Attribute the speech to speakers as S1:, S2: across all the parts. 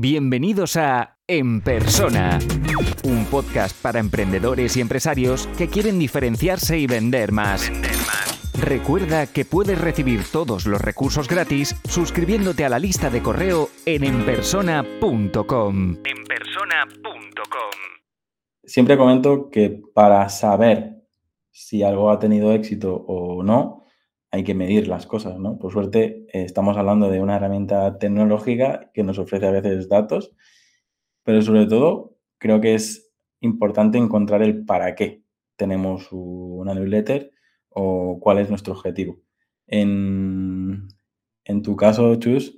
S1: Bienvenidos a En Persona, un podcast para emprendedores y empresarios que quieren diferenciarse y vender más. Recuerda que puedes recibir todos los recursos gratis suscribiéndote a la lista de correo en enpersona.com.
S2: Enpersona.com. Siempre comento que para saber si algo ha tenido éxito o no, hay que medir las cosas, ¿no? Por suerte, eh, estamos hablando de una herramienta tecnológica que nos ofrece a veces datos, pero sobre todo creo que es importante encontrar el para qué tenemos una newsletter o cuál es nuestro objetivo. En, en tu caso, Chus,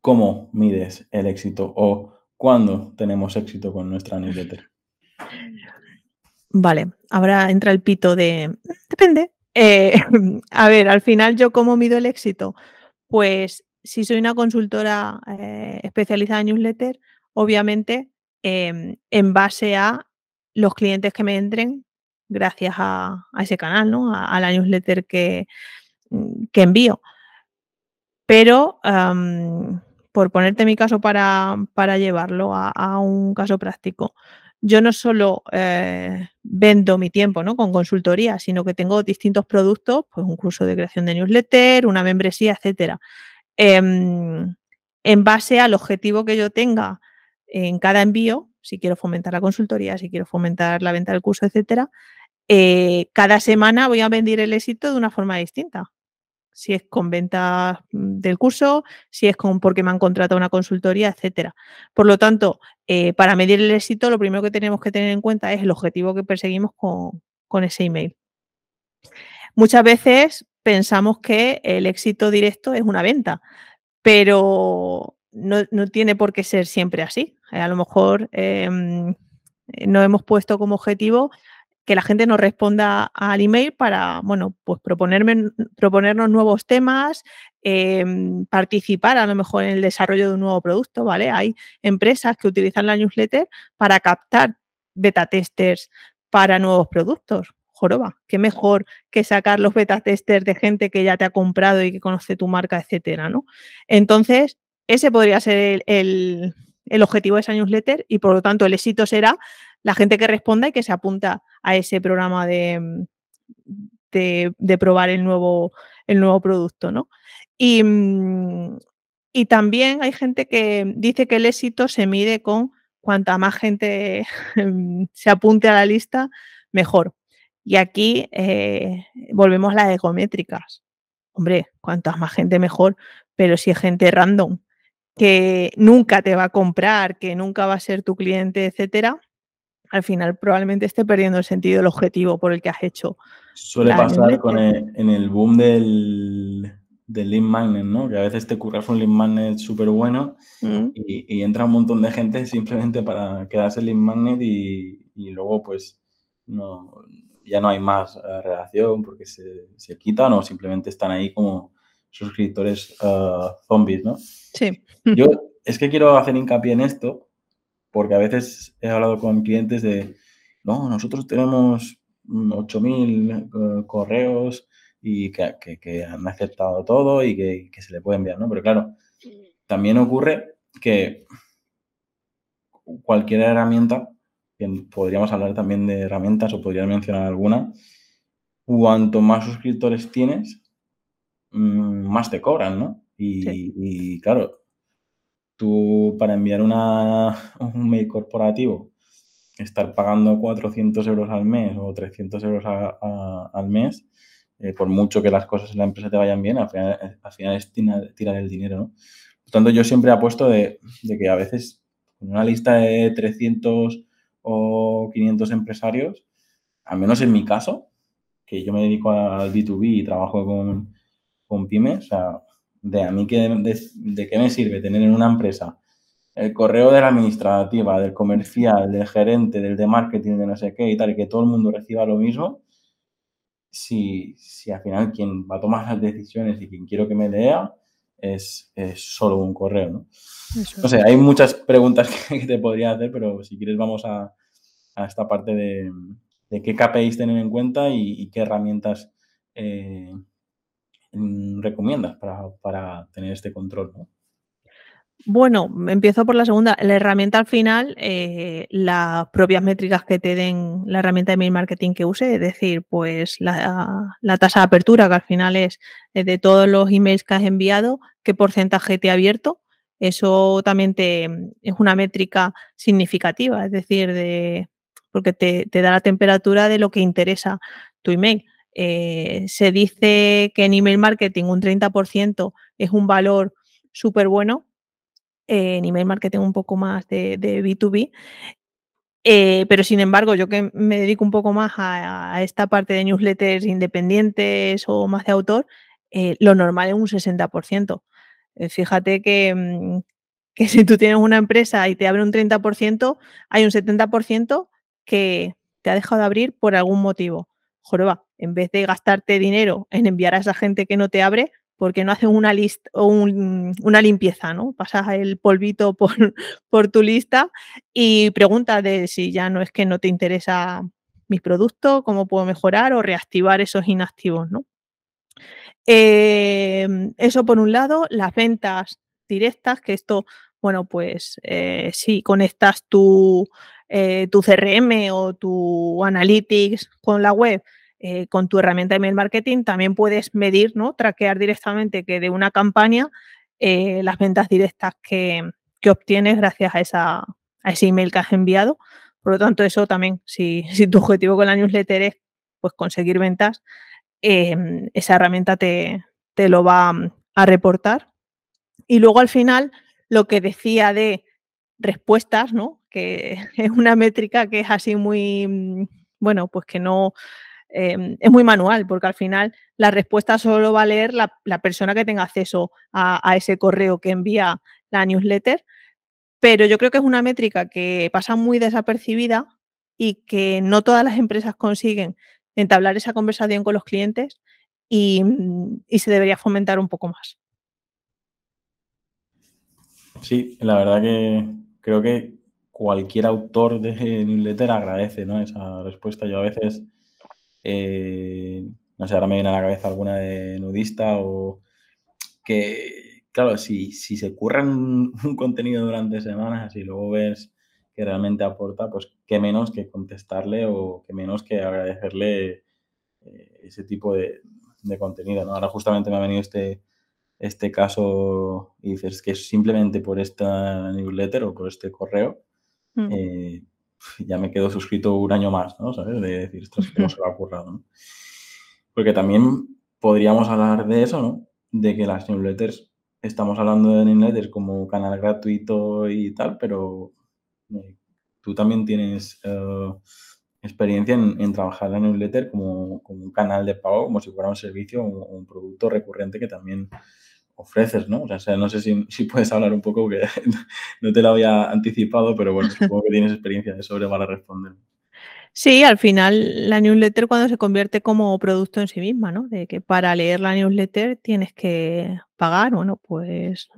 S2: ¿cómo mides el éxito o cuándo tenemos éxito con nuestra newsletter?
S3: Vale, ahora entra el pito de... Depende, eh, a ver, al final, ¿yo cómo mido el éxito? Pues si soy una consultora eh, especializada en newsletter, obviamente em, en base a los clientes que me entren gracias a, ese canal, ¿no? A, la newsletter que, mm, que envío. Pero, por ponerte mi caso para, para llevarlo a, un caso práctico, yo no solo eh, vendo mi tiempo ¿no? con consultoría, sino que tengo distintos productos, pues un curso de creación de newsletter, una membresía, etcétera. Em, en base al objetivo que yo tenga en cada envío, si quiero fomentar la consultoría, si quiero fomentar la venta del curso, etcétera, eh, cada semana voy a vender el éxito de una forma distinta si es con venta mm, del curso, si es con porque me han contratado una consultoría, etcétera. Por lo tanto, eh, para medir el éxito, lo primero que tenemos que tener en cuenta es el objetivo que perseguimos con, ese email. Muchas veces pensamos que el éxito directo es una venta, pero no, tiene por qué ser siempre así. A lo mejor em, eh, nos hemos puesto como objetivo que la gente nos responda al email para, bueno, pues proponerme, proponernos nuevos temas, em, participar a lo mejor en el desarrollo de un nuevo producto, ¿vale? Hay empresas que utilizan la newsletter para captar beta testers para nuevos productos. Joroba, qué mejor que sacar los beta testers de gente que ya te ha comprado y que conoce tu marca, etcétera, ¿no? Entonces, ese podría ser el, el objetivo de esa newsletter y por lo tanto el éxito será la gente que responda y que se apunta a ese programa de, de, probar el nuevo, el nuevo producto, ¿no? Y, y, también hay gente que dice que el éxito se mide con cuanta más gente se apunte a la lista, mejor. Y aquí eh, volvemos a las ecométricas. Hombre, cuantas más gente mejor, pero si es gente random que nunca te va a comprar, que nunca va a ser tu cliente, etcétera, al final probablemente esté perdiendo el sentido el objetivo por el que has hecho.
S2: Suele pasar con en el boom del, del lead magnet, ¿no? Que a veces te curras un lead magnet súper bueno mm. y, entra un montón de gente simplemente para quedarse el lead magnet y, luego pues no, ya no hay más eh, relación porque se, se, quitan o simplemente están ahí como suscriptores uh, zombies, ¿no?
S3: Sí.
S2: Yo es que quiero hacer hincapié en esto porque a veces he hablado con clientes de, no, nosotros tenemos 8.000 eh, correos y que, han aceptado todo y que, se le puede enviar, ¿no? Pero claro, también ocurre que cualquier herramienta, que podríamos hablar también de herramientas o podrías mencionar alguna, cuanto más suscriptores tienes, mm, más te cobran, ¿no? y claro, tú para enviar una, un mail corporativo, estar pagando 400 euros al mes o 300 euros al mes, eh, por mucho que las cosas en la empresa te vayan bien, al final, al final es tirar, el dinero, ¿no? Por tanto, yo siempre apuesto de, de que a veces con una lista de 300 o 500 empresarios, al menos en mi caso, que yo me dedico al B2B y trabajo con, con pymes, o sea, de a mí que, de, qué me sirve tener en una empresa el correo de la administrativa, del comercial, del gerente, del de marketing, de no sé qué y tal, y que todo el mundo reciba lo mismo, si, si al final quien va a tomar las decisiones y quien quiero que me lea es, solo un correo, ¿no? No sé, hay muchas preguntas que te podría hacer, pero si quieres vamos a, esta parte de, de, qué KPIs tener en cuenta y, qué herramientas eh, recomiendas para, tener este control?
S3: Bueno, empiezo por la segunda. La herramienta al final, eh, las propias métricas que te den la herramienta de mail marketing que use, es decir, pues la, tasa de apertura, que al final es de todos los emails que has enviado, qué porcentaje te ha abierto. Eso también te, es una métrica significativa, es decir, de, porque te, da la temperatura de lo que interesa tu email. Eh, se dice que en email marketing un 30% es un valor súper bueno en email marketing un poco más de, B2B. Eh, pero sin embargo, yo que me dedico un poco más a, esta parte de newsletters independientes o más de autor, eh, lo normal es un 60%. Eh, fíjate que, mm, que, si tú tienes una empresa y te abre un 30%, hay un 70% que te ha dejado de abrir por algún motivo. Joroba, en vez de gastarte dinero en enviar a esa gente que no te abre, porque no hacen una lista o una limpieza, ¿no? Pasas el polvito por, tu lista y pregunta de si ya no es que no te interesa mi producto, cómo puedo mejorar o reactivar esos inactivos, ¿no? Em, eso por un lado, las ventas directas, que esto, bueno, pues eh, si conectas tu, eh, tu CRM o tu Analytics con la web, eh, con tu herramienta de email marketing también puedes medir, ¿no? Traquear directamente que de una campaña eh, las ventas directas que, obtienes gracias a, esa, a ese email que has enviado. Por lo tanto, eso también, si, tu objetivo con la newsletter es pues, conseguir ventas, em, esa herramienta te, te lo va a reportar. Y luego al final, lo que decía de respuestas, ¿no? Que es una métrica que es así muy, mm, bueno, pues que no, Em, es muy manual, porque al final la respuesta solo va a leer la, persona que tenga acceso a, ese correo que envía la newsletter. Pero yo creo que es una métrica que pasa muy desapercibida y que no todas las empresas consiguen entablar esa conversación con los clientes y, mm, se debería fomentar un poco más.
S2: Sí, la verdad que creo que cualquier autor de newsletter agradece esa respuesta. Yo a veces eh, no sé, ahora me viene a la cabeza alguna de nudista o que, claro, si, se curran un contenido durante semanas y luego ves que realmente aporta, pues qué menos que contestarle o qué menos que agradecerle eh, ese tipo de, contenido, ¿no? Ahora justamente me ha venido este, este caso y dices que simplemente por esta newsletter o por este correo mm. eh, ya me quedo suscrito un año más, ¿no? ¿Sabes? De decir, esto es como se lo ha currado, ¿no? Porque también podríamos hablar de eso, ¿no? De que las newsletters, estamos hablando de newsletters como canal gratuito y tal, pero eh, tú también tienes eh, experiencia en, trabajar la newsletter como, como, un canal de pago, como si fuera un servicio o un producto recurrente que también ofreces, ¿no? O sea, no sé si, puedes hablar un poco, que no te lo había anticipado, pero bueno, supongo que tienes experiencia de sobre para responder.
S3: Sí, al final la newsletter cuando se convierte como producto en sí misma, ¿no? De que para leer la newsletter tienes que pagar, bueno, pues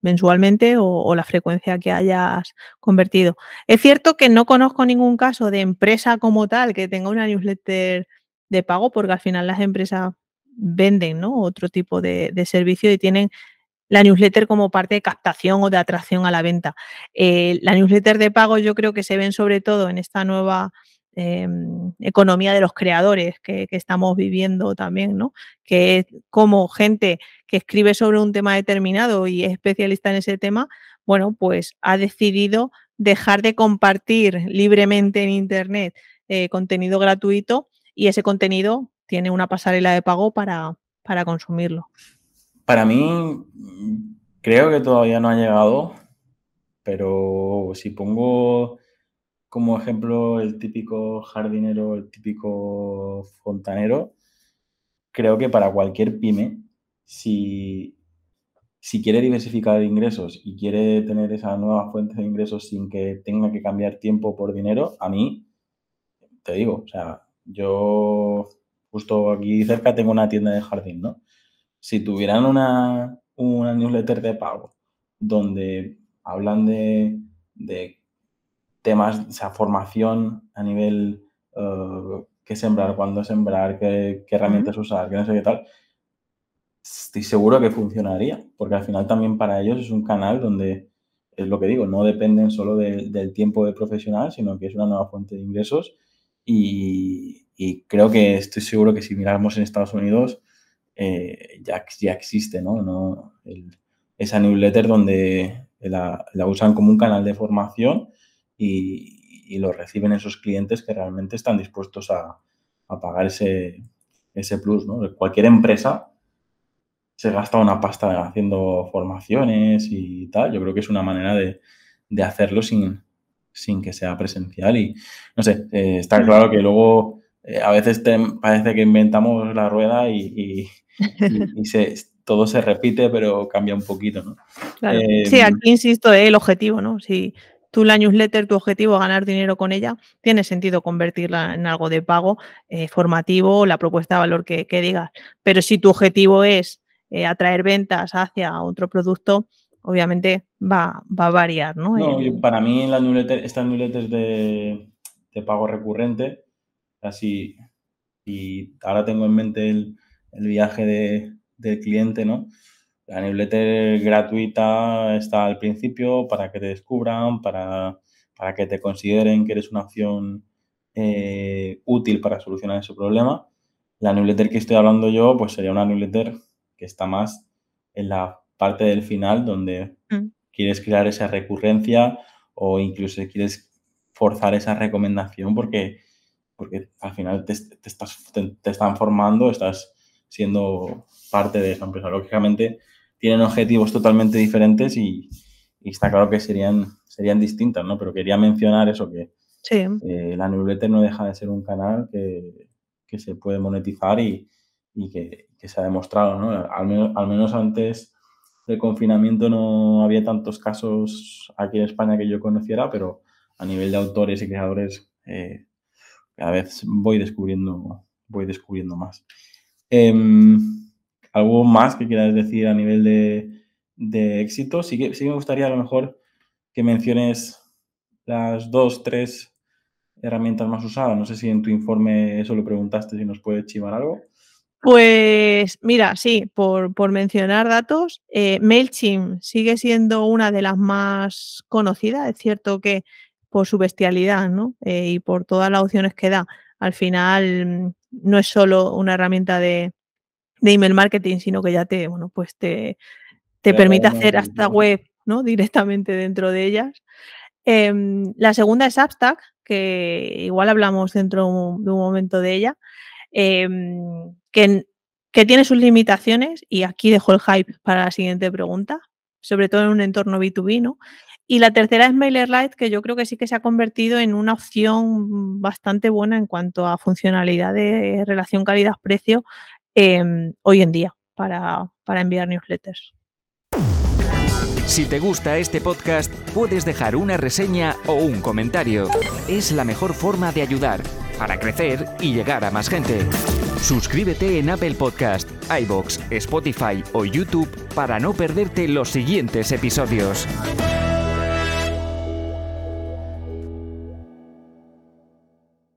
S3: mensualmente o, o, la frecuencia que hayas convertido. Es cierto que no conozco ningún caso de empresa como tal que tenga una newsletter de pago, porque al final las empresas venden otro tipo de, servicio y tienen la newsletter como parte de captación o de atracción a la venta. Eh, la newsletter de pago yo creo que se ven sobre todo en esta nueva em, economía de los creadores que, estamos viviendo también, ¿no? Que es como gente que escribe sobre un tema determinado y es especialista en ese tema, bueno, pues ha decidido dejar de compartir libremente en Internet eh, contenido gratuito y ese contenido tiene una pasarela de pago para, para consumirlo.
S2: Para mí, creo que todavía no ha llegado, pero si pongo como ejemplo el típico jardinero, el típico fontanero, creo que para cualquier pyme, si, si quiere diversificar ingresos y quiere tener esa nueva fuente de ingresos sin que tenga que cambiar tiempo por dinero, a mí, te digo, o sea, yo justo aquí cerca tengo una tienda de jardín, ¿no? Si tuvieran una, newsletter de pago donde hablan de, temas, o sea, formación a nivel uh, qué sembrar, cuándo sembrar, qué, herramientas usar, qué no sé qué tal, estoy seguro que funcionaría, porque al final también para ellos es un canal donde, es lo que digo, no dependen solo del tiempo de profesional, sino que es una nueva fuente de ingresos y, creo que estoy seguro que si miramos en Estados Unidos eh, ya, ya existe, ¿no? no esa newsletter donde la, usan como un canal de formación y, y, lo reciben esos clientes que realmente están dispuestos a, a pagar ese, ese plus, ¿no? Cualquier empresa se gasta una pasta haciendo formaciones y tal. Yo creo que es una manera de, hacerlo sin, sin, que sea presencial. Y no sé, eh, está claro que luego eh, a veces parece que inventamos la rueda y, se, todo se repite, pero cambia un poquito, ¿no?
S3: sí, aquí insisto, el objetivo, ¿no? Si tú la newsletter, tu objetivo es ganar dinero con ella, tiene sentido convertirla en algo de pago eh, formativo, la propuesta de valor que, digas. Pero si tu objetivo es eh, atraer ventas hacia otro producto, obviamente va, a variar, ¿no?
S2: para mí la newsletter, estas newsletters de, de pago recurrente, así, y ahora tengo en mente el, viaje del cliente, ¿no? La newsletter gratuita está al principio para que te descubran, para, para que te consideren que eres una opción eh, útil para solucionar ese problema. La newsletter que estoy hablando yo, pues sería una newsletter que está más en la parte del final donde mm. quieres crear esa recurrencia o incluso quieres forzar esa recomendación porque, porque al final te, estás, te están formando, estás siendo parte de esa empresa. Lógicamente, tienen objetivos totalmente diferentes y, está claro que serían, serían distintas, ¿no? Pero quería mencionar eso, que eh, la newsletter no deja de ser un canal que, se puede monetizar y, que, se ha demostrado, ¿no? Al menos, al menos antes del confinamiento no había tantos casos aquí en España que yo conociera, pero a nivel de autores y creadores eh, cada vez voy descubriendo, voy descubriendo más. Em, ¿Algo más que quieras decir a nivel de, éxito? Sí que, sí me gustaría a lo mejor que menciones las dos, tres herramientas más usadas. No sé si en tu informe eso lo preguntaste, si nos puedes chivar algo.
S3: Pues mira, sí, por, mencionar datos, eh, MailChimp sigue siendo una de las más conocidas. Es cierto que por su bestialidad ¿no? Eh, y por todas las opciones que da, al final mm, no es solo una herramienta de, de email marketing, sino que ya te, bueno, pues te, te permite hacer hasta web, ¿no? Directamente dentro de ellas. Em, la segunda es Substack, que igual hablamos dentro de un momento de ella, em, que, que, tiene sus limitaciones, y aquí dejo el hype para la siguiente pregunta, sobre todo en un entorno B2B, ¿no? Y la tercera es MailerLite, que yo creo que sí que se ha convertido en una opción bastante buena en cuanto a funcionalidad de relación calidad-precio Em, hoy en día para, para enviar newsletters.
S1: Si te gusta este podcast, puedes dejar una reseña o un comentario. Es la mejor forma de ayudar para crecer y llegar a más gente. Suscríbete en Apple Podcast, iBox, Spotify o YouTube para no perderte los siguientes episodios.